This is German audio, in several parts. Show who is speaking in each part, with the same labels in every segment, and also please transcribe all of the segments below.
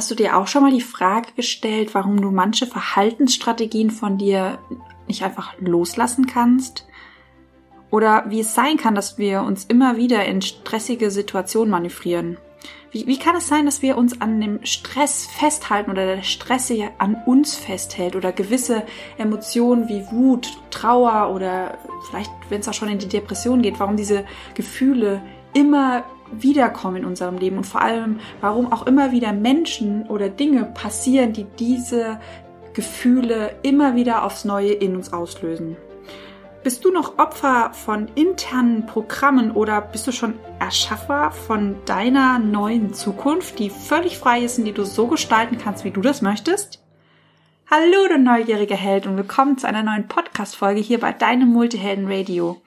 Speaker 1: Hast du dir auch schon mal die Frage gestellt, warum du manche Verhaltensstrategien von dir nicht einfach loslassen kannst? Oder wie es sein kann, dass wir uns immer wieder in stressige Situationen manövrieren? Wie, wie kann es sein, dass wir uns an dem Stress festhalten oder der Stress sich an uns festhält oder gewisse Emotionen wie Wut, Trauer oder vielleicht, wenn es auch schon in die Depression geht, warum diese Gefühle immer wiederkommen in unserem Leben und vor allem, warum auch immer wieder Menschen oder Dinge passieren, die diese Gefühle immer wieder aufs Neue in uns auslösen. Bist du noch Opfer von internen Programmen oder bist du schon Erschaffer von deiner neuen Zukunft, die völlig frei ist und die du so gestalten kannst, wie du das möchtest? Hallo, du neugierige Held und willkommen zu einer neuen Podcast-Folge hier bei deinem Multihelden Radio.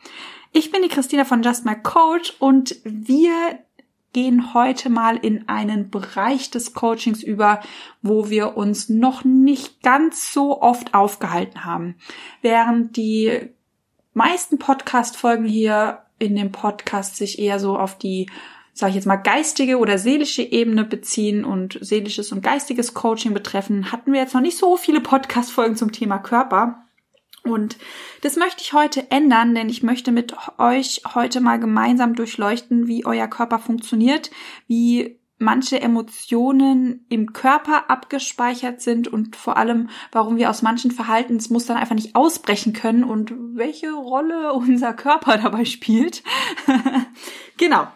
Speaker 1: Ich bin die Christina von Just My Coach und wir gehen heute mal in einen Bereich des Coachings über, wo wir uns noch nicht ganz so oft aufgehalten haben. Während die meisten Podcast-Folgen hier in dem Podcast sich eher so auf die, sage ich jetzt mal, geistige oder seelische Ebene beziehen und seelisches und geistiges Coaching betreffen, hatten wir jetzt noch nicht so viele Podcast-Folgen zum Thema Körper. Und das möchte ich heute ändern, denn ich möchte mit euch heute mal gemeinsam durchleuchten, wie euer Körper funktioniert, wie manche Emotionen im Körper abgespeichert sind und vor allem, warum wir aus manchen Verhaltensmustern einfach nicht ausbrechen können und welche Rolle unser Körper dabei spielt. genau.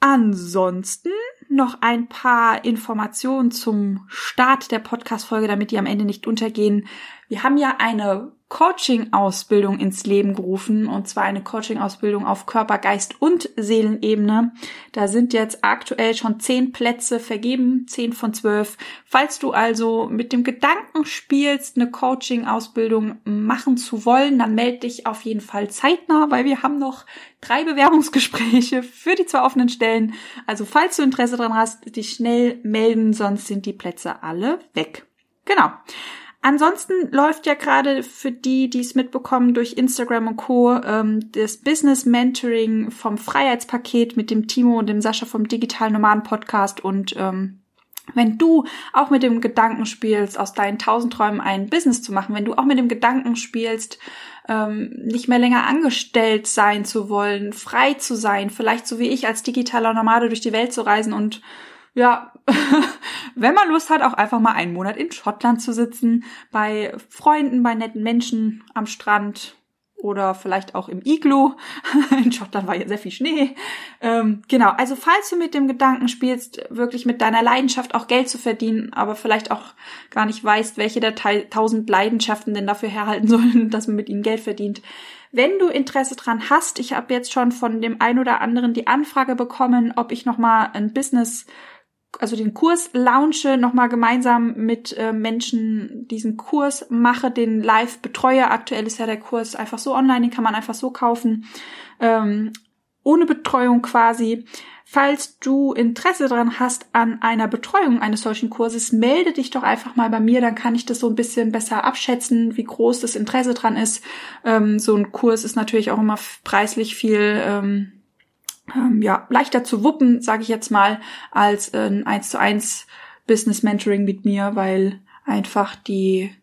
Speaker 1: Ansonsten noch ein paar Informationen zum Start der Podcast-Folge, damit die am Ende nicht untergehen. Wir haben ja eine Coaching-Ausbildung ins Leben gerufen, und zwar eine Coaching-Ausbildung auf Körper, Geist und Seelenebene. Da sind jetzt aktuell schon zehn Plätze vergeben, zehn von zwölf. Falls du also mit dem Gedanken spielst, eine Coaching-Ausbildung machen zu wollen, dann melde dich auf jeden Fall zeitnah, weil wir haben noch drei Bewerbungsgespräche für die zwei offenen Stellen. Also falls du Interesse dran hast, dich schnell melden, sonst sind die Plätze alle weg. Genau. Ansonsten läuft ja gerade für die, die es mitbekommen durch Instagram und Co. Ähm, das Business Mentoring vom Freiheitspaket mit dem Timo und dem Sascha vom Digital Nomaden Podcast und ähm, wenn du auch mit dem Gedanken spielst, aus deinen tausend Träumen ein Business zu machen, wenn du auch mit dem Gedanken spielst, ähm, nicht mehr länger angestellt sein zu wollen, frei zu sein, vielleicht so wie ich als digitaler Nomade durch die Welt zu reisen und ja, wenn man Lust hat, auch einfach mal einen Monat in Schottland zu sitzen, bei Freunden, bei netten Menschen am Strand oder vielleicht auch im Iglu. In Schottland war ja sehr viel Schnee. Ähm, genau, also falls du mit dem Gedanken spielst, wirklich mit deiner Leidenschaft auch Geld zu verdienen, aber vielleicht auch gar nicht weißt, welche der tausend Leidenschaften denn dafür herhalten sollen, dass man mit ihnen Geld verdient. Wenn du Interesse dran hast, ich habe jetzt schon von dem ein oder anderen die Anfrage bekommen, ob ich nochmal ein Business also den Kurs launche, nochmal gemeinsam mit äh, Menschen diesen Kurs mache, den live betreue. Aktuell ist ja der Kurs einfach so online, den kann man einfach so kaufen, ähm, ohne Betreuung quasi. Falls du Interesse daran hast an einer Betreuung eines solchen Kurses, melde dich doch einfach mal bei mir, dann kann ich das so ein bisschen besser abschätzen, wie groß das Interesse dran ist. Ähm, so ein Kurs ist natürlich auch immer preislich viel ähm, ähm, ja, leichter zu wuppen, sage ich jetzt mal, als ein 1 zu 1 Business Mentoring mit mir, weil einfach die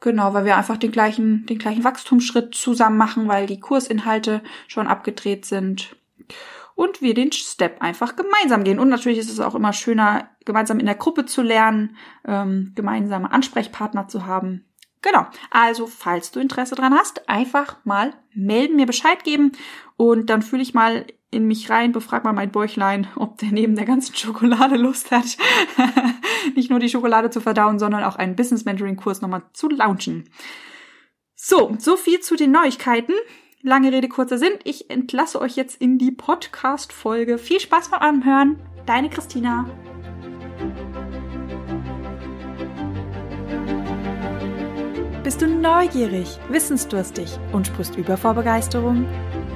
Speaker 1: Genau, weil wir einfach den gleichen, den gleichen Wachstumsschritt zusammen machen, weil die Kursinhalte schon abgedreht sind und wir den Step einfach gemeinsam gehen. Und natürlich ist es auch immer schöner, gemeinsam in der Gruppe zu lernen, ähm, gemeinsame Ansprechpartner zu haben. Genau. Also, falls du Interesse dran hast, einfach mal melden, mir Bescheid geben und dann fühle ich mal in mich rein, befrag mal mein Bäuchlein, ob der neben der ganzen Schokolade Lust hat, nicht nur die Schokolade zu verdauen, sondern auch einen Business Mentoring Kurs nochmal zu launchen. So, so viel zu den Neuigkeiten. Lange Rede, kurzer Sinn. Ich entlasse euch jetzt in die Podcast-Folge. Viel Spaß beim Anhören. Deine Christina. Bist du neugierig, wissensdurstig und sprichst über vor Begeisterung?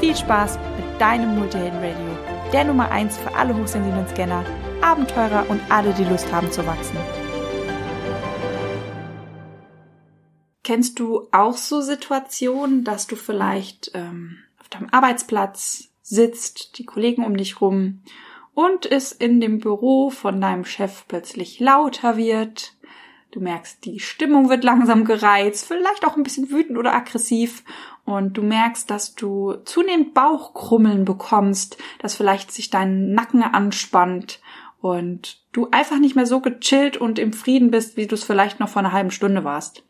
Speaker 1: Viel Spaß mit deinem Multihelden Radio, der Nummer 1 für alle hochsensiblen Scanner, Abenteurer und alle, die Lust haben zu wachsen. Kennst du auch so Situationen, dass du vielleicht ähm, auf deinem Arbeitsplatz sitzt, die Kollegen um dich rum und es in dem Büro von deinem Chef plötzlich lauter wird? Du merkst, die Stimmung wird langsam gereizt, vielleicht auch ein bisschen wütend oder aggressiv und du merkst, dass du zunehmend Bauchkrummeln bekommst, dass vielleicht sich dein Nacken anspannt und du einfach nicht mehr so gechillt und im Frieden bist, wie du es vielleicht noch vor einer halben Stunde warst.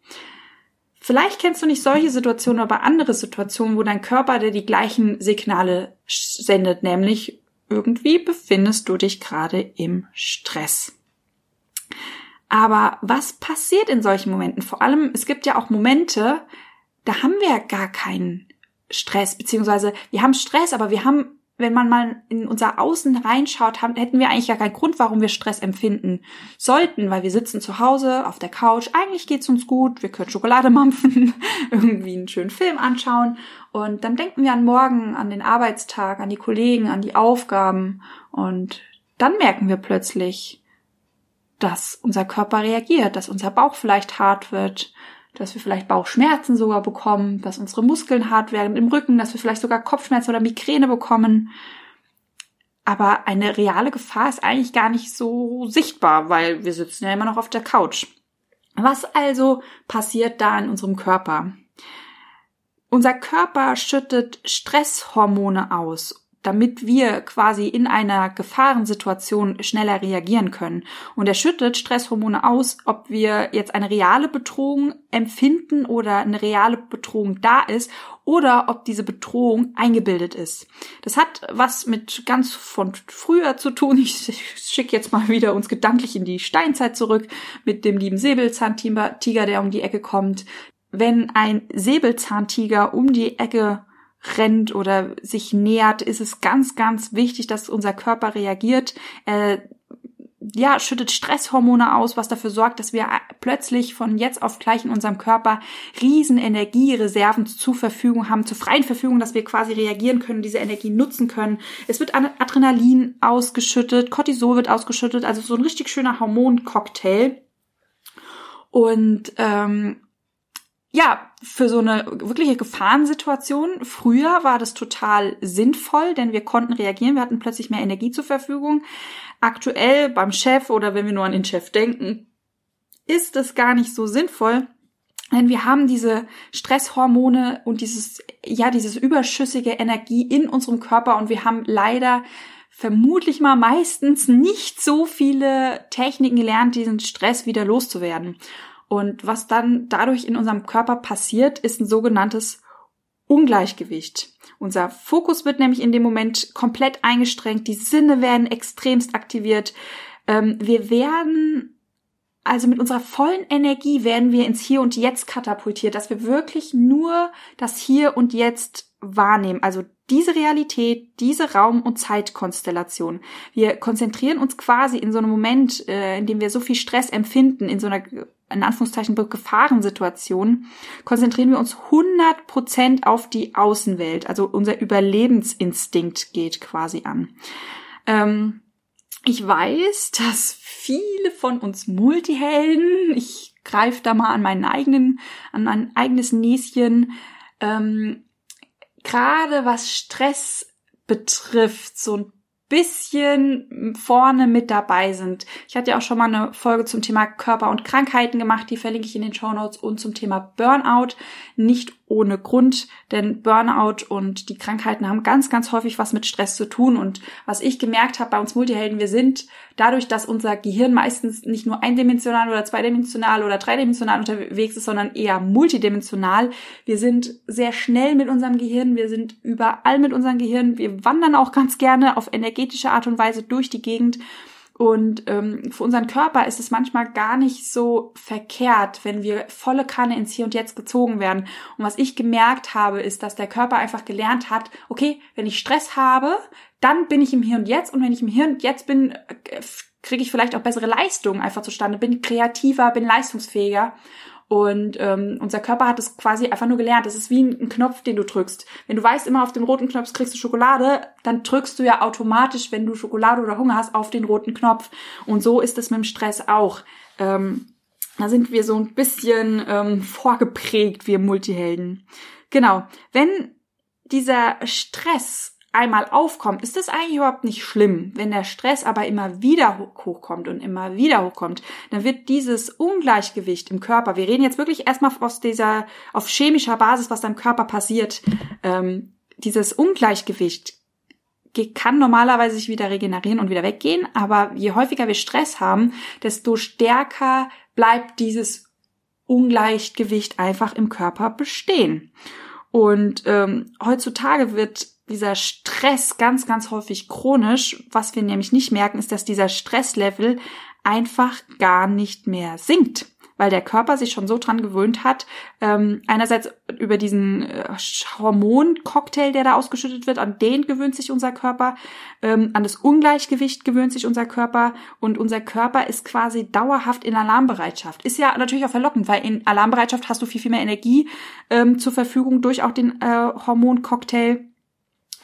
Speaker 1: Vielleicht kennst du nicht solche Situationen, aber andere Situationen, wo dein Körper dir die gleichen Signale sendet, nämlich irgendwie befindest du dich gerade im Stress. Aber was passiert in solchen Momenten? Vor allem, es gibt ja auch Momente, da haben wir gar keinen Stress, beziehungsweise wir haben Stress, aber wir haben wenn man mal in unser Außen reinschaut, haben, hätten wir eigentlich gar keinen Grund, warum wir Stress empfinden sollten, weil wir sitzen zu Hause auf der Couch, eigentlich geht's uns gut, wir können Schokolade mampfen, irgendwie einen schönen Film anschauen. Und dann denken wir an morgen, an den Arbeitstag, an die Kollegen, an die Aufgaben. Und dann merken wir plötzlich, dass unser Körper reagiert, dass unser Bauch vielleicht hart wird, dass wir vielleicht Bauchschmerzen sogar bekommen, dass unsere Muskeln hart werden im Rücken, dass wir vielleicht sogar Kopfschmerzen oder Migräne bekommen. Aber eine reale Gefahr ist eigentlich gar nicht so sichtbar, weil wir sitzen ja immer noch auf der Couch. Was also passiert da in unserem Körper? Unser Körper schüttet Stresshormone aus damit wir quasi in einer Gefahrensituation schneller reagieren können. Und er schüttet Stresshormone aus, ob wir jetzt eine reale Bedrohung empfinden oder eine reale Bedrohung da ist oder ob diese Bedrohung eingebildet ist. Das hat was mit ganz von früher zu tun. Ich schicke jetzt mal wieder uns gedanklich in die Steinzeit zurück mit dem lieben Säbelzahntiger, der um die Ecke kommt. Wenn ein Säbelzahntiger um die Ecke rennt oder sich nähert, ist es ganz, ganz wichtig, dass unser Körper reagiert. Äh, ja, schüttet Stresshormone aus, was dafür sorgt, dass wir plötzlich von jetzt auf gleich in unserem Körper riesen Energiereserven zur Verfügung haben, zur freien Verfügung, dass wir quasi reagieren können, diese Energie nutzen können. Es wird Adrenalin ausgeschüttet, Cortisol wird ausgeschüttet, also so ein richtig schöner Hormoncocktail. Und ähm, ja, für so eine wirkliche Gefahrensituation, früher war das total sinnvoll, denn wir konnten reagieren, wir hatten plötzlich mehr Energie zur Verfügung. Aktuell beim Chef oder wenn wir nur an den Chef denken, ist es gar nicht so sinnvoll, denn wir haben diese Stresshormone und dieses, ja, dieses überschüssige Energie in unserem Körper und wir haben leider vermutlich mal meistens nicht so viele Techniken gelernt, diesen Stress wieder loszuwerden. Und was dann dadurch in unserem Körper passiert, ist ein sogenanntes Ungleichgewicht. Unser Fokus wird nämlich in dem Moment komplett eingestrengt, die Sinne werden extremst aktiviert. Ähm, wir werden also mit unserer vollen Energie werden wir ins Hier und Jetzt katapultiert, dass wir wirklich nur das Hier und Jetzt wahrnehmen. Also diese Realität, diese Raum- und Zeitkonstellation. Wir konzentrieren uns quasi in so einem Moment, äh, in dem wir so viel Stress empfinden, in so einer in Anführungszeichen Gefahrensituation, konzentrieren wir uns 100% auf die Außenwelt. Also unser Überlebensinstinkt geht quasi an. Ähm, ich weiß, dass viele von uns Multihelden, ich greife da mal an meinen eigenen, an mein eigenes Näschen, ähm, gerade was Stress betrifft, so ein bisschen vorne mit dabei sind. Ich hatte ja auch schon mal eine Folge zum Thema Körper und Krankheiten gemacht, die verlinke ich in den Show Notes und zum Thema Burnout. Nicht ohne Grund, denn Burnout und die Krankheiten haben ganz, ganz häufig was mit Stress zu tun. Und was ich gemerkt habe bei uns Multihelden, wir sind dadurch, dass unser Gehirn meistens nicht nur eindimensional oder zweidimensional oder dreidimensional unterwegs ist, sondern eher multidimensional. Wir sind sehr schnell mit unserem Gehirn, wir sind überall mit unserem Gehirn, wir wandern auch ganz gerne auf energetische Art und Weise durch die Gegend. Und ähm, für unseren Körper ist es manchmal gar nicht so verkehrt, wenn wir volle Kanne ins Hier und Jetzt gezogen werden. Und was ich gemerkt habe, ist, dass der Körper einfach gelernt hat, okay, wenn ich Stress habe, dann bin ich im Hier und Jetzt und wenn ich im Hier und Jetzt bin, kriege ich vielleicht auch bessere Leistungen einfach zustande, bin kreativer, bin leistungsfähiger. Und ähm, unser Körper hat es quasi einfach nur gelernt. Das ist wie ein, Knopf, den du drückst. Wenn du weißt, immer auf dem roten Knopf kriegst du Schokolade, dann drückst du ja automatisch, wenn du Schokolade oder Hunger hast, auf den roten Knopf. Und so ist es mit dem Stress auch. Ähm, da sind wir so ein bisschen ähm, vorgeprägt, wir Multihelden. Genau. Wenn dieser Stress einmal aufkommt, ist das eigentlich überhaupt nicht schlimm. Wenn der Stress aber immer wieder hochkommt und immer wieder hochkommt, dann wird dieses Ungleichgewicht im Körper, wir reden jetzt wirklich erstmal aus dieser, auf chemischer Basis, was da im Körper passiert, ähm, dieses Ungleichgewicht kann normalerweise sich wieder regenerieren und wieder weggehen, aber je häufiger wir Stress haben, desto stärker bleibt dieses Ungleichgewicht einfach im Körper bestehen. Und ähm, heutzutage wird dieser Stress ganz, ganz häufig chronisch. Was wir nämlich nicht merken, ist, dass dieser Stresslevel einfach gar nicht mehr sinkt weil der Körper sich schon so dran gewöhnt hat, ähm, einerseits über diesen äh, Hormoncocktail, der da ausgeschüttet wird, an den gewöhnt sich unser Körper, ähm, an das Ungleichgewicht gewöhnt sich unser Körper und unser Körper ist quasi dauerhaft in Alarmbereitschaft. Ist ja natürlich auch verlockend, weil in Alarmbereitschaft hast du viel, viel mehr Energie ähm, zur Verfügung durch auch den äh, Hormoncocktail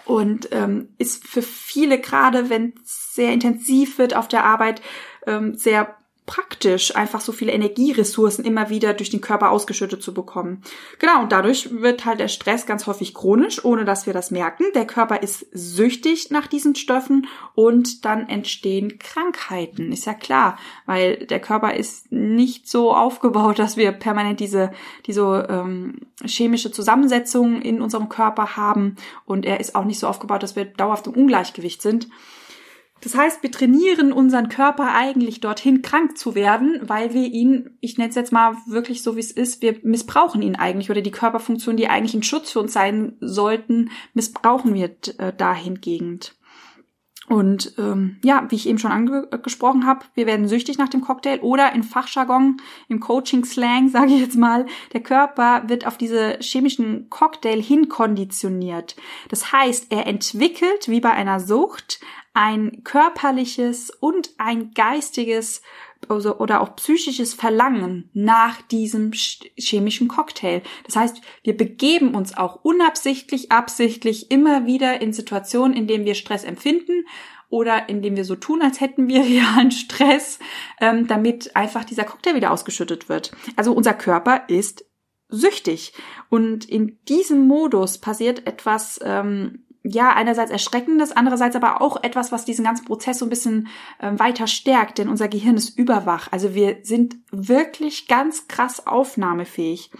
Speaker 1: und ähm, ist für viele gerade, wenn es sehr intensiv wird auf der Arbeit, ähm, sehr praktisch, einfach so viele Energieressourcen immer wieder durch den Körper ausgeschüttet zu bekommen. Genau, und dadurch wird halt der Stress ganz häufig chronisch, ohne dass wir das merken. Der Körper ist süchtig nach diesen Stoffen und dann entstehen Krankheiten. Ist ja klar, weil der Körper ist nicht so aufgebaut, dass wir permanent diese, diese ähm, chemische Zusammensetzung in unserem Körper haben und er ist auch nicht so aufgebaut, dass wir dauerhaft im Ungleichgewicht sind. Das heißt, wir trainieren unseren Körper eigentlich dorthin, krank zu werden, weil wir ihn, ich nenne es jetzt mal wirklich so, wie es ist, wir missbrauchen ihn eigentlich oder die Körperfunktionen, die eigentlich ein Schutz für uns sein sollten, missbrauchen wir äh, dahingehend. Und ähm, ja, wie ich eben schon angesprochen habe, wir werden süchtig nach dem Cocktail oder in Fachjargon, im Coaching-Slang, sage ich jetzt mal, der Körper wird auf diese chemischen Cocktail hinkonditioniert. Das heißt, er entwickelt, wie bei einer Sucht, ein körperliches und ein geistiges also, oder auch psychisches Verlangen nach diesem chemischen Cocktail. Das heißt, wir begeben uns auch unabsichtlich, absichtlich immer wieder in Situationen, in denen wir Stress empfinden oder indem wir so tun, als hätten wir realen Stress, ähm, damit einfach dieser Cocktail wieder ausgeschüttet wird. Also unser Körper ist süchtig. Und in diesem Modus passiert etwas ähm, ja, einerseits erschreckendes, andererseits aber auch etwas, was diesen ganzen Prozess so ein bisschen äh, weiter stärkt, denn unser Gehirn ist überwach. Also wir sind wirklich ganz krass aufnahmefähig.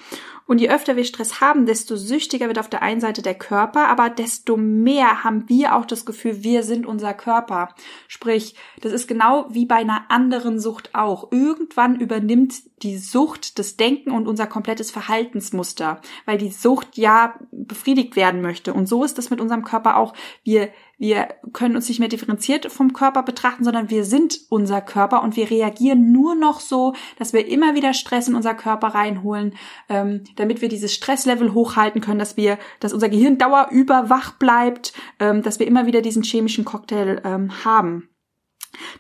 Speaker 1: Und je öfter wir Stress haben, desto süchtiger wird auf der einen Seite der Körper, aber desto mehr haben wir auch das Gefühl, wir sind unser Körper. Sprich, das ist genau wie bei einer anderen Sucht auch. Irgendwann übernimmt die Sucht das Denken und unser komplettes Verhaltensmuster, weil die Sucht ja befriedigt werden möchte. Und so ist das mit unserem Körper auch. Wir wir können uns nicht mehr differenziert vom Körper betrachten, sondern wir sind unser Körper und wir reagieren nur noch so, dass wir immer wieder Stress in unser Körper reinholen, ähm, damit wir dieses Stresslevel hochhalten können, dass wir, dass unser Gehirn dauerüberwach bleibt, ähm, dass wir immer wieder diesen chemischen Cocktail ähm, haben.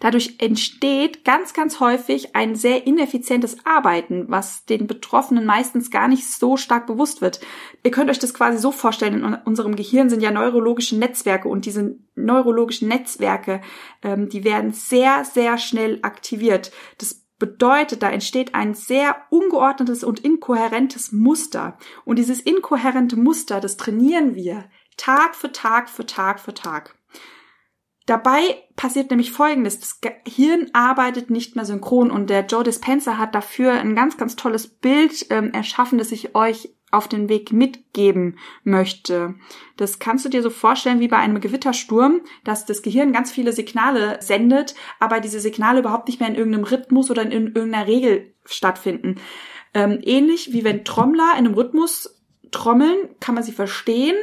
Speaker 1: Dadurch entsteht ganz, ganz häufig ein sehr ineffizientes Arbeiten, was den Betroffenen meistens gar nicht so stark bewusst wird. Ihr könnt euch das quasi so vorstellen, in unserem Gehirn sind ja neurologische Netzwerke und diese neurologischen Netzwerke, ähm, die werden sehr, sehr schnell aktiviert. Das bedeutet, da entsteht ein sehr ungeordnetes und inkohärentes Muster. Und dieses inkohärente Muster, das trainieren wir Tag für Tag für Tag für Tag. Dabei passiert nämlich Folgendes. Das Gehirn arbeitet nicht mehr synchron und der Joe Dispenza hat dafür ein ganz, ganz tolles Bild ähm, erschaffen, das ich euch auf den Weg mitgeben möchte. Das kannst du dir so vorstellen wie bei einem Gewittersturm, dass das Gehirn ganz viele Signale sendet, aber diese Signale überhaupt nicht mehr in irgendeinem Rhythmus oder in irgendeiner Regel stattfinden. Ähm, ähnlich wie wenn Trommler in einem Rhythmus trommeln, kann man sie verstehen,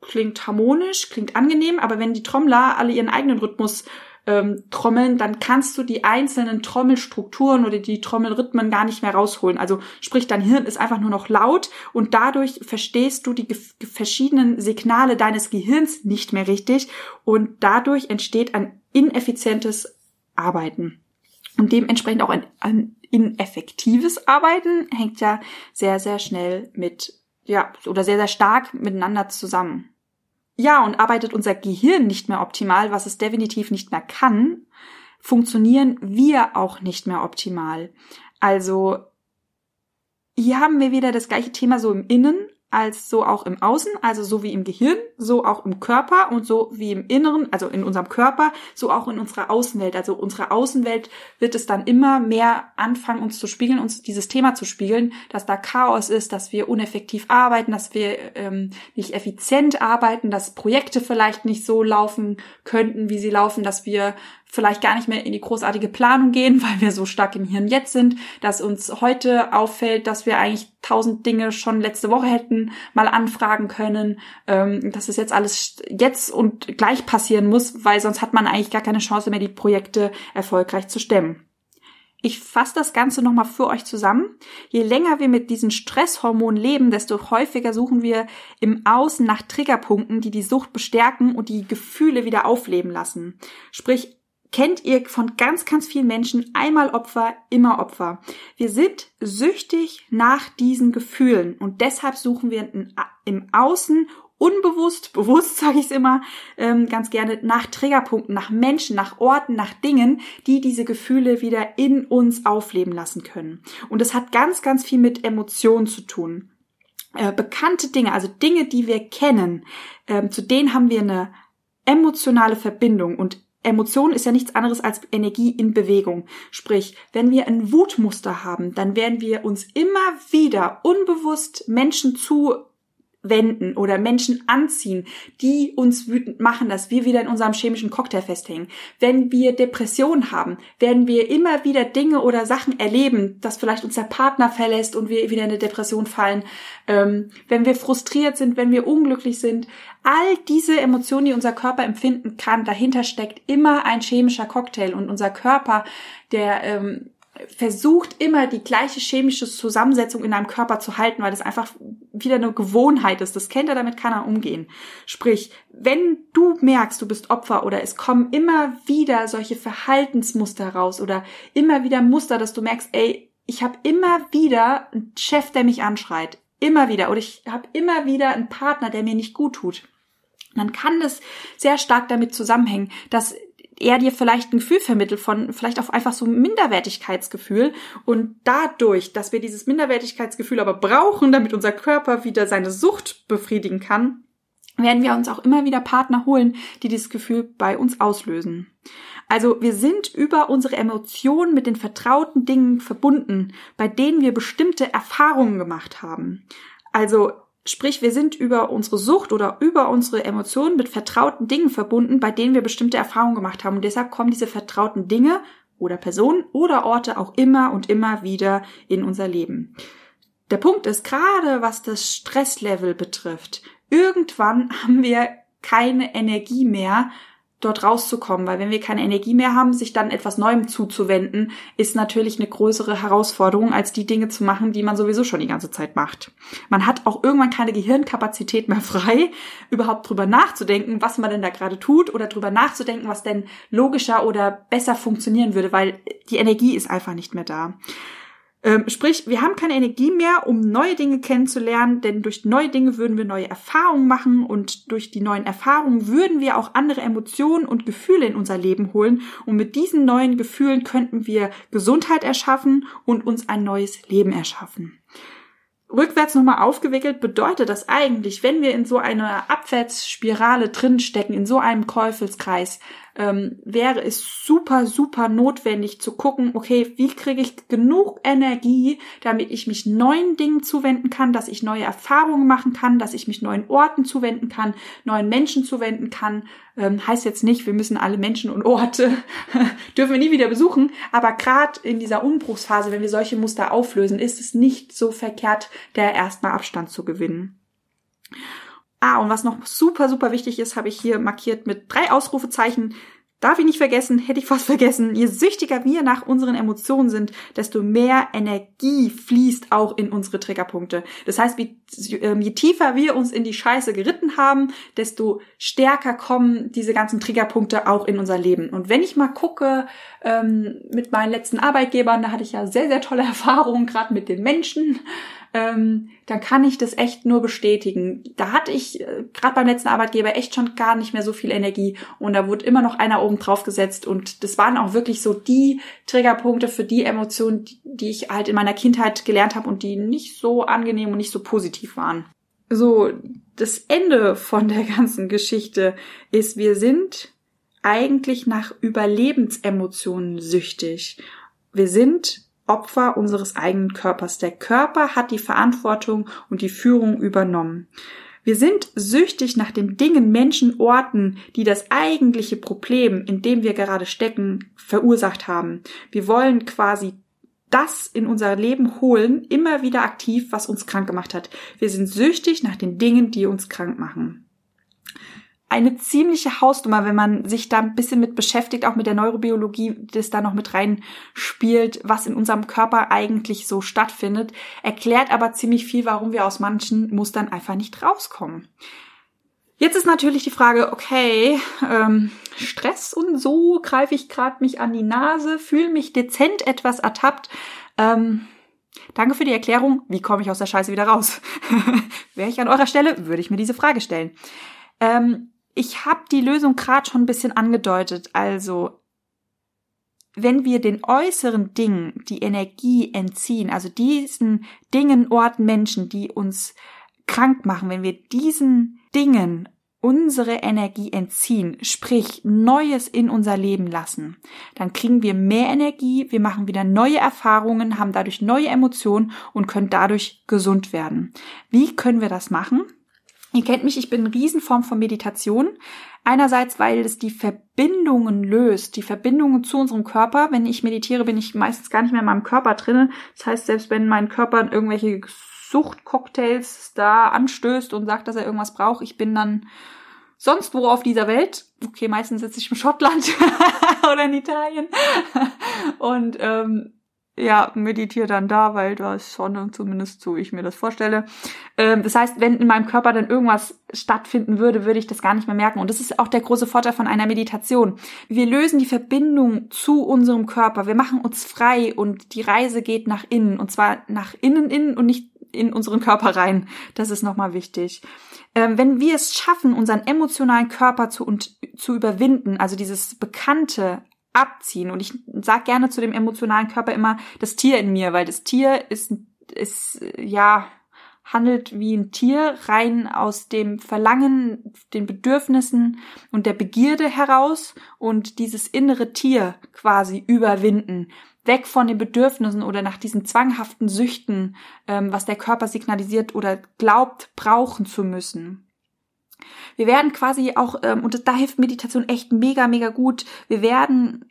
Speaker 1: klingt harmonisch, klingt angenehm, aber wenn die Trommler alle ihren eigenen Rhythmus ähm, trommeln, dann kannst du die einzelnen Trommelstrukturen oder die Trommelrhythmen gar nicht mehr rausholen. Also sprich, dein Hirn ist einfach nur noch laut und dadurch verstehst du die verschiedenen Signale deines Gehirns nicht mehr richtig und dadurch entsteht ein ineffizientes arbeiten. Und dementsprechend auch ein, ein ineffektives Arbeiten hängt ja sehr, sehr schnell mit, ja, oder sehr, sehr stark miteinander zusammen. Ja, und arbeitet unser Gehirn nicht mehr optimal, was es definitiv nicht mehr kann, funktionieren wir auch nicht mehr optimal. Also hier haben wir wieder das gleiche Thema so im Innen als so auch im Außen, also so wie im Gehirn, so auch im Körper und so wie im Inneren, also in unserem Körper, so auch in unserer Außenwelt. Also unsere Außenwelt wird es dann immer mehr anfangen, uns zu spiegeln, uns dieses Thema zu spiegeln, dass da Chaos ist, dass wir uneffektiv arbeiten, dass wir ähm, nicht effizient arbeiten, dass Projekte vielleicht nicht so laufen könnten, wie sie laufen, dass wir vielleicht gar nicht mehr in die großartige Planung gehen, weil wir so stark im Hirn jetzt sind, dass uns heute auffällt, dass wir eigentlich tausend Dinge schon letzte Woche hätten mal anfragen können, ähm, dass es jetzt alles jetzt und gleich passieren muss, weil sonst hat man eigentlich gar keine Chance mehr, die Projekte erfolgreich zu stemmen. Ich fasse das Ganze nochmal für euch zusammen. Je länger wir mit diesen Stresshormonen leben, desto häufiger suchen wir im Außen nach Triggerpunkten, die die Sucht bestärken und die Gefühle wieder aufleben lassen. Sprich, kennt ihr von ganz, ganz vielen Menschen einmal Opfer, immer Opfer. Wir sind süchtig nach diesen Gefühlen und deshalb suchen wir im Außen unbewusst, bewusst sage ich es immer, ähm, ganz gerne nach Triggerpunkten, nach Menschen, nach Orten, nach Dingen, die diese Gefühle wieder in uns aufleben lassen können. Und es hat ganz, ganz viel mit Emotionen zu tun. Äh, bekannte Dinge, also Dinge, die wir kennen, ähm, zu denen haben wir eine emotionale Verbindung und Emotion ist ja nichts anderes als Energie in Bewegung. Sprich, wenn wir ein Wutmuster haben, dann werden wir uns immer wieder unbewusst Menschen zu wenden oder Menschen anziehen, die uns wütend machen, dass wir wieder in unserem chemischen Cocktail festhängen. Wenn wir Depressionen haben, werden wir immer wieder Dinge oder Sachen erleben, dass vielleicht uns der Partner verlässt und wir wieder in eine Depression fallen. Ähm, wenn wir frustriert sind, wenn wir unglücklich sind, all diese Emotionen, die unser Körper empfinden kann, dahinter steckt immer ein chemischer Cocktail und unser Körper, der ähm, versucht immer die gleiche chemische Zusammensetzung in deinem Körper zu halten, weil das einfach wieder eine Gewohnheit ist. Das kennt er, damit kann er umgehen. Sprich, wenn du merkst, du bist Opfer oder es kommen immer wieder solche Verhaltensmuster raus oder immer wieder Muster, dass du merkst, ey, ich habe immer wieder einen Chef, der mich anschreit. Immer wieder. Oder ich habe immer wieder einen Partner, der mir nicht gut tut. Dann kann das sehr stark damit zusammenhängen, dass er dir vielleicht ein Gefühl vermittelt von vielleicht auch einfach so Minderwertigkeitsgefühl und dadurch, dass wir dieses Minderwertigkeitsgefühl aber brauchen, damit unser Körper wieder seine Sucht befriedigen kann, werden wir uns auch immer wieder Partner holen, die dieses Gefühl bei uns auslösen. Also wir sind über unsere Emotionen mit den vertrauten Dingen verbunden, bei denen wir bestimmte Erfahrungen gemacht haben. Also Sprich, wir sind über unsere Sucht oder über unsere Emotionen mit vertrauten Dingen verbunden, bei denen wir bestimmte Erfahrungen gemacht haben. Und deshalb kommen diese vertrauten Dinge oder Personen oder Orte auch immer und immer wieder in unser Leben. Der Punkt ist gerade, was das Stresslevel betrifft. Irgendwann haben wir keine Energie mehr, dort rauszukommen, weil wenn wir keine Energie mehr haben, sich dann etwas Neuem zuzuwenden, ist natürlich eine größere Herausforderung, als die Dinge zu machen, die man sowieso schon die ganze Zeit macht. Man hat auch irgendwann keine Gehirnkapazität mehr frei, überhaupt drüber nachzudenken, was man denn da gerade tut oder drüber nachzudenken, was denn logischer oder besser funktionieren würde, weil die Energie ist einfach nicht mehr da. Ähm, sprich, wir haben keine Energie mehr, um neue Dinge kennenzulernen, denn durch neue Dinge würden wir neue Erfahrungen machen und durch die neuen Erfahrungen würden wir auch andere Emotionen und Gefühle in unser Leben holen und mit diesen neuen Gefühlen könnten wir Gesundheit erschaffen und uns ein neues Leben erschaffen. Rückwärts nochmal aufgewickelt bedeutet das eigentlich, wenn wir in so einer Abwärtsspirale drinstecken, in so einem Teufelskreis, ähm, wäre es super, super notwendig zu gucken, okay, wie kriege ich genug Energie, damit ich mich neuen Dingen zuwenden kann, dass ich neue Erfahrungen machen kann, dass ich mich neuen Orten zuwenden kann, neuen Menschen zuwenden kann. Ähm, heißt jetzt nicht, wir müssen alle Menschen und Orte dürfen wir nie wieder besuchen, aber gerade in dieser Umbruchsphase, wenn wir solche Muster auflösen, ist es nicht so verkehrt, der erstmal Abstand zu gewinnen. Ah, und was noch super, super wichtig ist, habe ich hier markiert mit drei Ausrufezeichen. darf ich nicht vergessen, hätte ich fast vergessen, je süchtiger wir nach unseren Emotionen sind, desto mehr Energie fließt auch in unsere Triggerpunkte. Das heißt, ähm, je tiefer wir uns in die Scheiße geritten haben, desto stärker kommen diese ganzen Triggerpunkte auch in unser Leben. Und wenn ich mal gucke ähm, mit meinen letzten Arbeitgebern, da hatte ich ja sehr, sehr tolle Erfahrungen, gerade mit den Menschen ähm, dann kann ich das echt nur bestätigen. Da hatte ich äh, gerade beim letzten Arbeitgeber echt schon gar nicht mehr so viel Energie und da wurde immer noch einer oben drauf gesetzt und das waren auch wirklich so die Triggerpunkte für die Emotionen, die, die ich halt in meiner Kindheit gelernt habe und die nicht so angenehm und nicht so positiv waren. So, das Ende von der ganzen Geschichte ist, wir sind eigentlich nach Überlebensemotionen süchtig. Wir sind Opfer unseres eigenen Körpers. Der Körper hat die Verantwortung und die Führung übernommen. Wir sind süchtig nach den Dingen, Menschen, Orten, die das eigentliche Problem, in dem wir gerade stecken, verursacht haben. Wir wollen quasi das in unser Leben holen, immer wieder aktiv, was uns krank gemacht hat. Wir sind süchtig nach den Dingen, die uns krank machen eine ziemliche Hausnummer, wenn man sich da ein bisschen mit beschäftigt, auch mit der Neurobiologie, das da noch mit reinspielt, was in unserem Körper eigentlich so stattfindet, erklärt aber ziemlich viel, warum wir aus manchen Mustern einfach nicht rauskommen. Jetzt ist natürlich die Frage, okay, ähm, Stress und so greife ich gerade mich an die Nase, fühle mich dezent etwas ertappt. Ähm, danke für die Erklärung. Wie komme ich aus der Scheiße wieder raus? Wäre ich an eurer Stelle, würde ich mir diese Frage stellen. Ähm, ich habe die Lösung gerade schon ein bisschen angedeutet. Also, wenn wir den äußeren Dingen die Energie entziehen, also diesen Dingen, Orten, Menschen, die uns krank machen, wenn wir diesen Dingen unsere Energie entziehen, sprich Neues in unser Leben lassen, dann kriegen wir mehr Energie, wir machen wieder neue Erfahrungen, haben dadurch neue Emotionen und können dadurch gesund werden. Wie können wir das machen? Ihr kennt mich, ich bin eine Riesenform von Meditation. Einerseits, weil es die Verbindungen löst, die Verbindungen zu unserem Körper. Wenn ich meditiere, bin ich meistens gar nicht mehr in meinem Körper drinne. Das heißt, selbst wenn mein Körper irgendwelche Suchtcocktails da anstößt und sagt, dass er irgendwas braucht, ich bin dann sonst wo auf dieser Welt. Okay, meistens sitze ich in Schottland oder in Italien. Und ähm, ja, meditiere dann da, weil da ist Sonne, zumindest so ich mir das vorstelle. Ähm, das heißt, wenn in meinem Körper dann irgendwas stattfinden würde, würde ich das gar nicht mehr merken. Und das ist auch der große Vorteil von einer Meditation. Wir lösen die Verbindung zu unserem Körper. Wir machen uns frei und die Reise geht nach innen. Und zwar nach innen, innen und nicht in unseren Körper rein. Das ist nochmal wichtig. Ähm, wenn wir es schaffen, unseren emotionalen Körper zu, und, zu überwinden, also dieses bekannte, abziehen. Und ich sag gerne zu dem emotionalen Körper immer das Tier in mir, weil das Tier ist, ist ja handelt wie ein Tier rein aus dem Verlangen, den Bedürfnissen und der Begierde heraus und dieses innere Tier quasi überwinden. Weg von den Bedürfnissen oder nach diesen zwanghaften Süchten, ähm, was der Körper signalisiert oder glaubt brauchen zu müssen. Wir werden quasi auch, ähm, und da hilft Meditation echt mega, mega gut, wir werden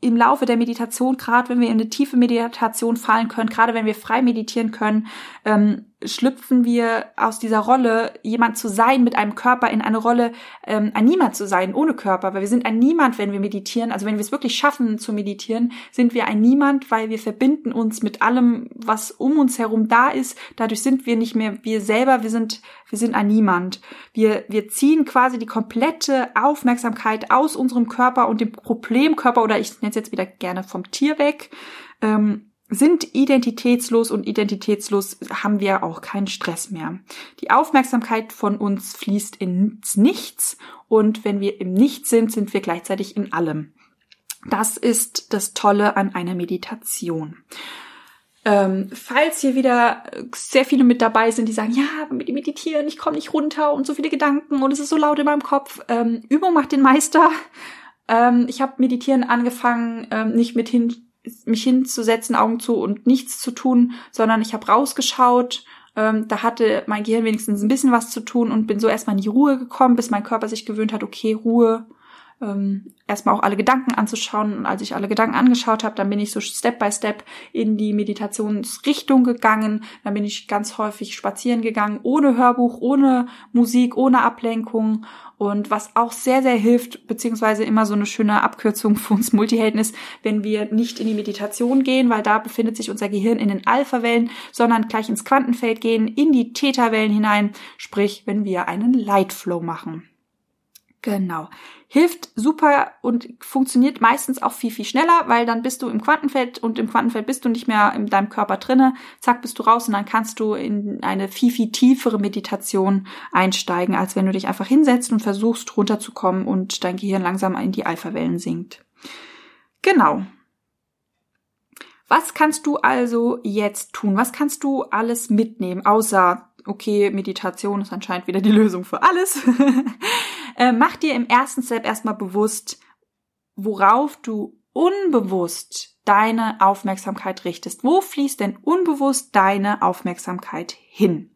Speaker 1: im Laufe der Meditation, gerade wenn wir in eine tiefe Meditation fallen können, gerade wenn wir frei meditieren können, ähm, schlüpfen wir aus dieser Rolle, jemand zu sein mit einem Körper, in eine Rolle, ähm, ein Niemand zu sein, ohne Körper. Weil wir sind ein Niemand, wenn wir meditieren. Also wenn wir es wirklich schaffen zu meditieren, sind wir ein Niemand, weil wir verbinden uns mit allem, was um uns herum da ist. Dadurch sind wir nicht mehr wir selber, wir sind, wir sind ein Niemand. Wir, wir ziehen quasi die komplette Aufmerksamkeit aus unserem Körper und dem Problemkörper, oder ich nenne es jetzt wieder gerne vom Tier weg. Ähm, sind identitätslos und identitätslos haben wir auch keinen Stress mehr. Die Aufmerksamkeit von uns fließt ins Nichts und wenn wir im Nichts sind, sind wir gleichzeitig in allem. Das ist das Tolle an einer Meditation. Ähm, falls hier wieder sehr viele mit dabei sind, die sagen, ja, Meditieren, ich komme nicht runter und so viele Gedanken und es ist so laut in meinem Kopf. Ähm, Übung macht den Meister. Ähm, ich habe Meditieren angefangen, ähm, nicht mit hin mich hinzusetzen, Augen zu und nichts zu tun, sondern ich habe rausgeschaut. Ähm, da hatte mein Gehirn wenigstens ein bisschen was zu tun und bin so erstmal in die Ruhe gekommen, bis mein Körper sich gewöhnt hat, okay, Ruhe, ähm, erstmal auch alle Gedanken anzuschauen. Und als ich alle Gedanken angeschaut habe, dann bin ich so Step by Step in die Meditationsrichtung gegangen. Dann bin ich ganz häufig spazieren gegangen, ohne Hörbuch, ohne Musik, ohne Ablenkung. Und was auch sehr, sehr hilft, beziehungsweise immer so eine schöne Abkürzung für uns Multihelden ist, wenn wir nicht in die Meditation gehen, weil da befindet sich unser Gehirn in den Alpha-Wellen, sondern gleich ins Quantenfeld gehen, in die Theta-Wellen hinein, sprich, wenn wir einen Lightflow machen. Genau. Hilft super und funktioniert meistens auch viel, viel schneller, weil dann bist du im Quantenfeld und im Quantenfeld bist du nicht mehr in deinem Körper drinne. Zack, bist du raus und dann kannst du in eine viel, viel tiefere Meditation einsteigen, als wenn du dich einfach hinsetzt und versuchst runterzukommen und dein Gehirn langsam in die Alpha-Wellen sinkt. Genau. Was kannst du also jetzt tun? Was kannst du alles mitnehmen, außer okay, Meditation ist anscheinend wieder die Lösung für alles. äh, mach dir im ersten Step erstmal bewusst, worauf du unbewusst deine Aufmerksamkeit richtest. Wo fließt denn unbewusst deine Aufmerksamkeit hin?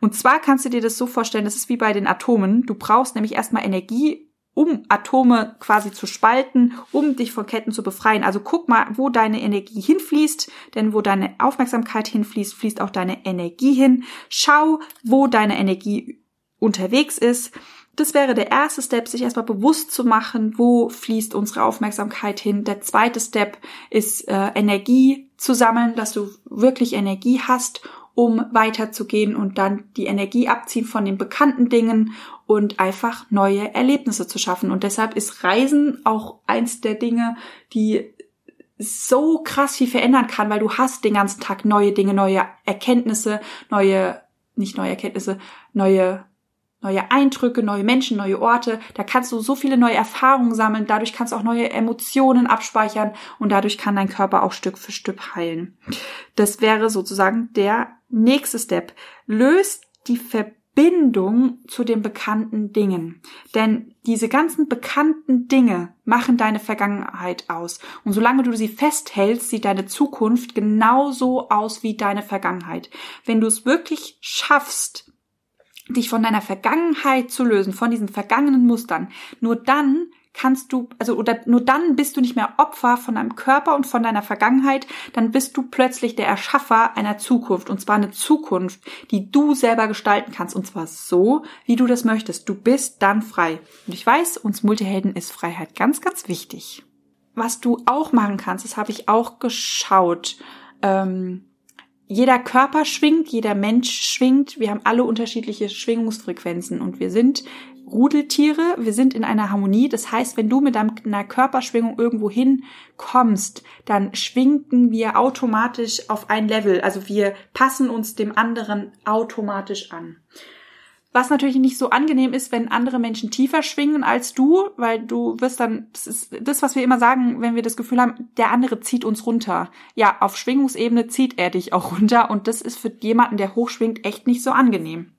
Speaker 1: Und zwar kannst du dir das so vorstellen, das ist wie bei den Atomen. Du brauchst nämlich erstmal Energie, um Atome quasi zu spalten, um dich von Ketten zu befreien. Also guck mal, wo deine Energie hinfließt, denn wo deine Aufmerksamkeit hinfließt, fließt auch deine Energie hin. Schau, wo deine Energie unterwegs ist. Das wäre der erste Step, sich erstmal bewusst zu machen, wo fließt unsere Aufmerksamkeit hin. Der zweite Step ist äh, Energie zu sammeln, dass du wirklich Energie hast, um weiterzugehen und dann die Energie abziehen von den bekannten Dingen und einfach neue Erlebnisse zu schaffen. Und deshalb ist Reisen auch eins der Dinge, die so krass viel verändern kann, weil du hast den ganzen Tag neue Dinge, neue Erkenntnisse, neue, nicht neue Erkenntnisse, neue neue Eindrücke, neue Menschen, neue Orte. Da kannst du so viele neue Erfahrungen sammeln. Dadurch kannst du auch neue Emotionen abspeichern und dadurch kann dein Körper auch Stück für Stück heilen. Das wäre sozusagen der nächste Step. Löst die Verbindung Bindung zu den bekannten Dingen. Denn diese ganzen bekannten Dinge machen deine Vergangenheit aus. Und solange du sie festhältst, sieht deine Zukunft genauso aus wie deine Vergangenheit. Wenn du es wirklich schaffst, dich von deiner Vergangenheit zu lösen, von diesen vergangenen Mustern, nur dann kannst du, also oder nur dann bist du nicht mehr Opfer von deinem Körper und von deiner Vergangenheit, dann bist du plötzlich der Erschaffer einer Zukunft und zwar eine Zukunft, die du selber gestalten kannst und zwar so, wie du das möchtest. Du bist dann frei. Und ich weiß, uns Multihelden ist Freiheit ganz, ganz wichtig. Was du auch machen kannst, das habe ich auch geschaut. Ähm, jeder Körper schwingt, jeder Mensch schwingt. Wir haben alle unterschiedliche Schwingungsfrequenzen und wir sind Rudeltiere, wir sind in einer Harmonie. Das heißt, wenn du mit deiner Körperschwingung irgendwo hinkommst, dann schwingen wir automatisch auf ein Level. Also wir passen uns dem anderen automatisch an. Was natürlich nicht so angenehm ist, wenn andere Menschen tiefer schwingen als du, weil du wirst dann, das ist das, was wir immer sagen, wenn wir das Gefühl haben, der andere zieht uns runter. Ja, auf Schwingungsebene zieht er dich auch runter und das ist für jemanden, der hochschwingt, echt nicht so angenehm.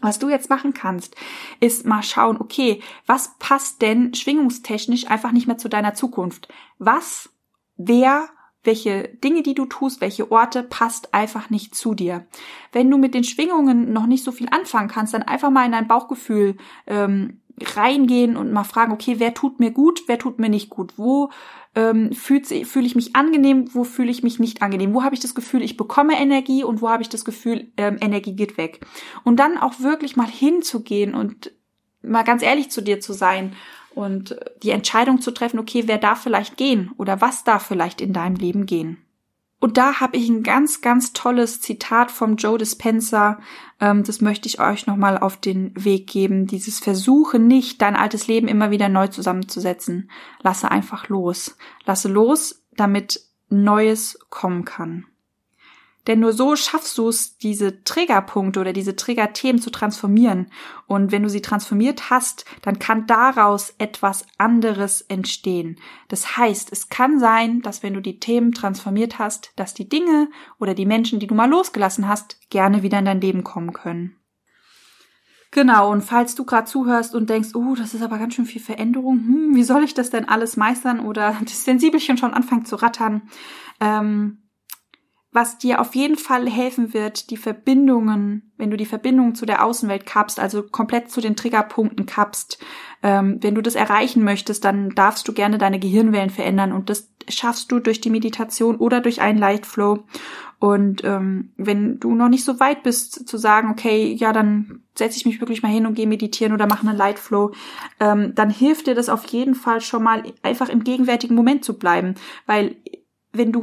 Speaker 1: Was du jetzt machen kannst, ist mal schauen, okay, was passt denn schwingungstechnisch einfach nicht mehr zu deiner Zukunft? Was, wer, welche Dinge, die du tust, welche Orte passt einfach nicht zu dir. Wenn du mit den Schwingungen noch nicht so viel anfangen kannst, dann einfach mal in dein Bauchgefühl ähm, reingehen und mal fragen, okay, wer tut mir gut, wer tut mir nicht gut? Wo ähm, fühle fühl ich mich angenehm, wo fühle ich mich nicht angenehm? Wo habe ich das Gefühl, ich bekomme Energie und wo habe ich das Gefühl, ähm, Energie geht weg? Und dann auch wirklich mal hinzugehen und mal ganz ehrlich zu dir zu sein und die Entscheidung zu treffen, okay, wer darf vielleicht gehen oder was darf vielleicht in deinem Leben gehen. Und da habe ich ein ganz, ganz tolles Zitat vom Joe Dispenza. Ähm, das möchte ich euch nochmal auf den Weg geben. Dieses Versuche nicht, dein altes Leben immer wieder neu zusammenzusetzen. Lasse einfach los. Lasse los, damit Neues kommen kann. Denn nur so schaffst du es, diese Triggerpunkte oder diese Triggerthemen zu transformieren. Und wenn du sie transformiert hast, dann kann daraus etwas anderes entstehen. Das heißt, es kann sein, dass wenn du die Themen transformiert hast, dass die Dinge oder die Menschen, die du mal losgelassen hast, gerne wieder in dein Leben kommen können. Genau, und falls du gerade zuhörst und denkst, oh, das ist aber ganz schön viel Veränderung, hm, wie soll ich das denn alles meistern oder das Sensibelchen schon anfängt zu rattern, ähm, was dir auf jeden Fall helfen wird, die Verbindungen, wenn du die Verbindungen zu der Außenwelt kappst, also komplett zu den Triggerpunkten kappst, ähm, wenn du das erreichen möchtest, dann darfst du gerne deine Gehirnwellen verändern und das schaffst du durch die Meditation oder durch einen Light Flow. Und ähm, wenn du noch nicht so weit bist zu sagen, okay, ja, dann setze ich mich wirklich mal hin und gehe meditieren oder mache einen Light Flow, ähm, dann hilft dir das auf jeden Fall schon mal einfach im gegenwärtigen Moment zu bleiben, weil wenn du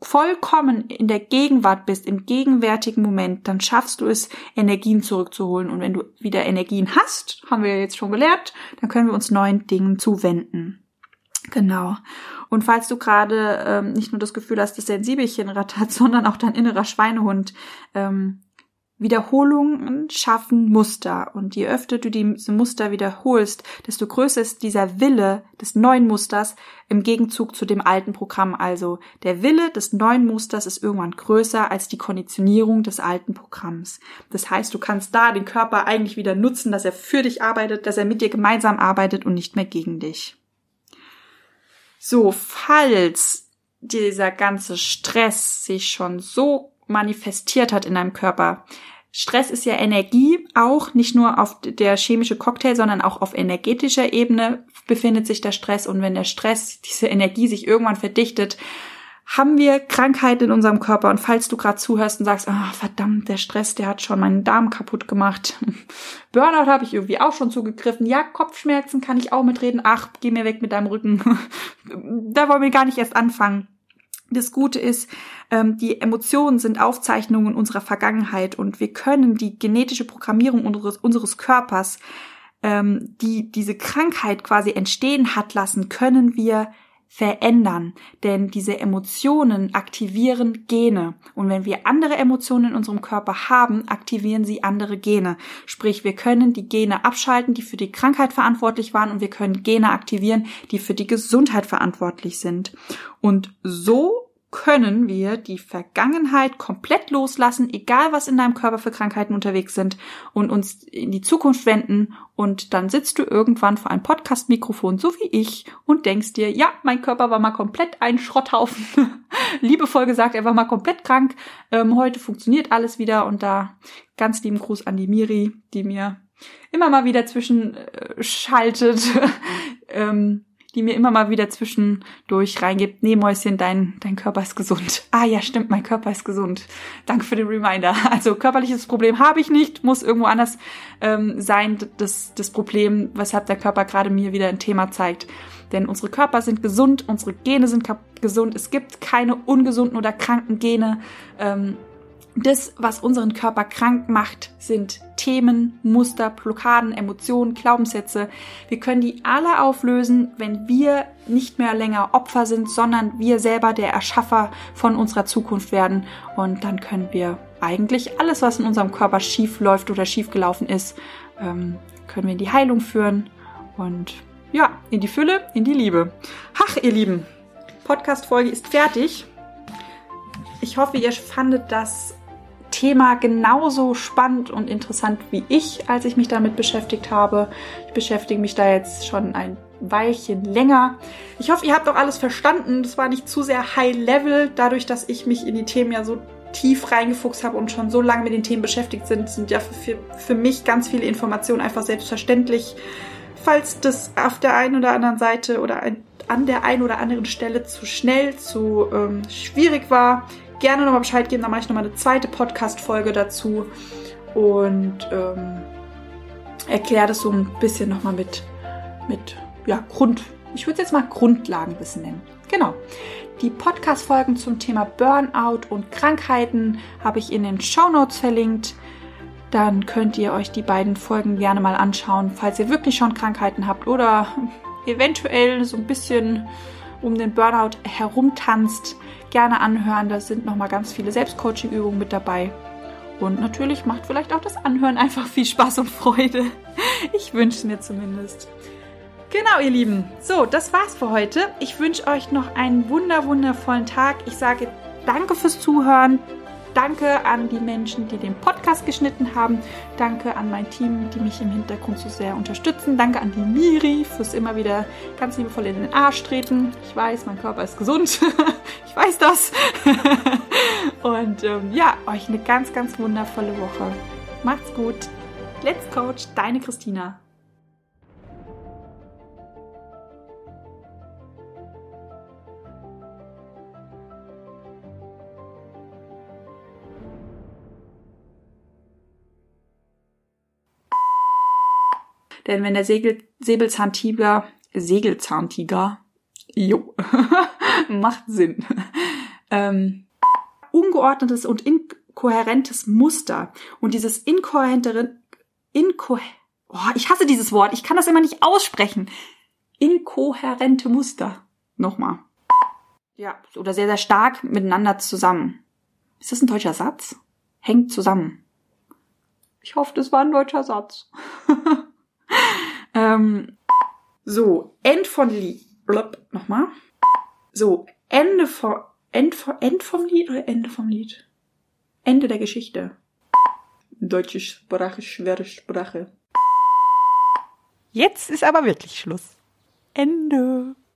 Speaker 1: vollkommen in der Gegenwart bist, im gegenwärtigen Moment, dann schaffst du es, Energien zurückzuholen. Und wenn du wieder Energien hast, haben wir ja jetzt schon gelernt, dann können wir uns neuen Dingen zuwenden. Genau. Und falls du gerade ähm, nicht nur das Gefühl hast, dass dein Siebelchen rattert, sondern auch dein innerer Schweinehund ähm, Wiederholungen schaffen Muster. Und je öfter du diese Muster wiederholst, desto größer ist dieser Wille des neuen Musters im Gegenzug zu dem alten Programm. Also der Wille des neuen Musters ist irgendwann größer als die Konditionierung des alten Programms. Das heißt, du kannst da den Körper eigentlich wieder nutzen, dass er für dich arbeitet, dass er mit dir gemeinsam arbeitet und nicht mehr gegen dich. So, falls dieser ganze Stress sich schon so manifestiert hat in deinem Körper. Stress ist ja Energie, auch nicht nur auf der chemische Cocktail, sondern auch auf energetischer Ebene befindet sich der Stress. Und wenn der Stress, diese Energie sich irgendwann verdichtet, haben wir Krankheiten in unserem Körper. Und falls du gerade zuhörst und sagst, oh, verdammt, der Stress, der hat schon meinen Darm kaputt gemacht. Burnout habe ich irgendwie auch schon zugegriffen. Ja, Kopfschmerzen kann ich auch mitreden. Ach, geh mir weg mit deinem Rücken. da wollen wir gar nicht erst anfangen. Das Gute ist, ähm, die Emotionen sind Aufzeichnungen unserer Vergangenheit und wir können die genetische Programmierung unseres, unseres Körpers, ähm, die diese Krankheit quasi entstehen hat lassen, können wir verändern. Denn diese Emotionen aktivieren Gene. Und wenn wir andere Emotionen in unserem Körper haben, aktivieren sie andere Gene. Sprich, wir können die Gene abschalten, die für die Krankheit verantwortlich waren, und wir können Gene aktivieren, die für die Gesundheit verantwortlich sind. Und so können wir die Vergangenheit komplett loslassen, egal was in deinem Körper für Krankheiten unterwegs sind, und uns in die Zukunft wenden. Und dann sitzt du irgendwann vor einem Podcast-Mikrofon, so wie ich, und denkst dir, ja, mein Körper war mal komplett ein Schrotthaufen. Liebevoll gesagt, er war mal komplett krank. Ähm, heute funktioniert alles wieder. Und da ganz lieben Gruß an die Miri, die mir immer mal wieder zwischenschaltet. ähm, die mir immer mal wieder zwischendurch reingibt, nee Mäuschen, dein, dein Körper ist gesund. Ah ja, stimmt, mein Körper ist gesund. Danke für den Reminder. Also körperliches Problem habe ich nicht, muss irgendwo anders ähm, sein, das, das Problem, weshalb der Körper gerade mir wieder ein Thema zeigt. Denn unsere Körper sind gesund, unsere Gene sind gesund, es gibt keine ungesunden oder kranken Gene. Ähm, das, was unseren Körper krank macht, sind Themen, Muster, Blockaden, Emotionen, Glaubenssätze. Wir können die alle auflösen, wenn wir nicht mehr länger Opfer sind, sondern wir selber der Erschaffer von unserer Zukunft werden. Und dann können wir eigentlich alles, was in unserem Körper schief läuft oder schief gelaufen ist, ähm, können wir in die Heilung führen und ja, in die Fülle, in die Liebe. Ach, ihr Lieben, Podcast-Folge ist fertig. Ich hoffe, ihr fandet das Thema genauso spannend und interessant wie ich, als ich mich damit beschäftigt habe. Ich beschäftige mich da jetzt schon ein Weilchen länger. Ich hoffe, ihr habt auch alles verstanden. Das war nicht zu sehr high level, dadurch, dass ich mich in die Themen ja so tief reingefuchst habe und schon so lange mit den Themen beschäftigt sind, sind ja für, für mich ganz viele Informationen einfach selbstverständlich. Falls das auf der einen oder anderen Seite oder an der einen oder anderen Stelle zu schnell, zu ähm, schwierig war, gerne nochmal Bescheid geben, dann mache ich nochmal eine zweite Podcast-Folge dazu und ähm, erkläre das so ein bisschen nochmal mit, mit ja, Grund, ich würde es jetzt mal Grundlagenwissen nennen. Genau. Die Podcast-Folgen zum Thema Burnout und Krankheiten habe ich in den Show Notes verlinkt. Dann könnt ihr euch die beiden Folgen gerne mal anschauen, falls ihr wirklich schon Krankheiten habt oder eventuell so ein bisschen um den Burnout herumtanzt gerne anhören. Da sind nochmal ganz viele Selbstcoaching-Übungen mit dabei. Und natürlich macht vielleicht auch das Anhören einfach viel Spaß und Freude. Ich wünsche mir zumindest. Genau, ihr Lieben. So, das war's für heute. Ich wünsche euch noch einen wunder wundervollen Tag. Ich sage danke fürs Zuhören. Danke an die Menschen, die den Podcast geschnitten haben. Danke an mein Team, die mich im Hintergrund so sehr unterstützen. Danke an die Miri fürs immer wieder ganz liebevoll in den Arsch treten. Ich weiß, mein Körper ist gesund. ich weiß das. Und ähm, ja, euch eine ganz, ganz wundervolle Woche. Macht's gut. Let's Coach, deine Christina. Denn wenn der Segel, Säbelzahntiger, Segelzahntiger, jo, macht Sinn, ähm, ungeordnetes und inkohärentes Muster und dieses inkohärentere, inko, oh, ich hasse dieses Wort, ich kann das immer nicht aussprechen, inkohärente Muster, nochmal, ja, oder sehr, sehr stark miteinander zusammen. Ist das ein deutscher Satz? Hängt zusammen. Ich hoffe, das war ein deutscher Satz. Ähm, so, End von Lied. Nochmal. So, Ende von, End, von, End vom Lied oder Ende vom Lied? Ende der Geschichte. Deutsche Sprache, schwere Sprache.
Speaker 2: Jetzt ist aber wirklich Schluss. Ende.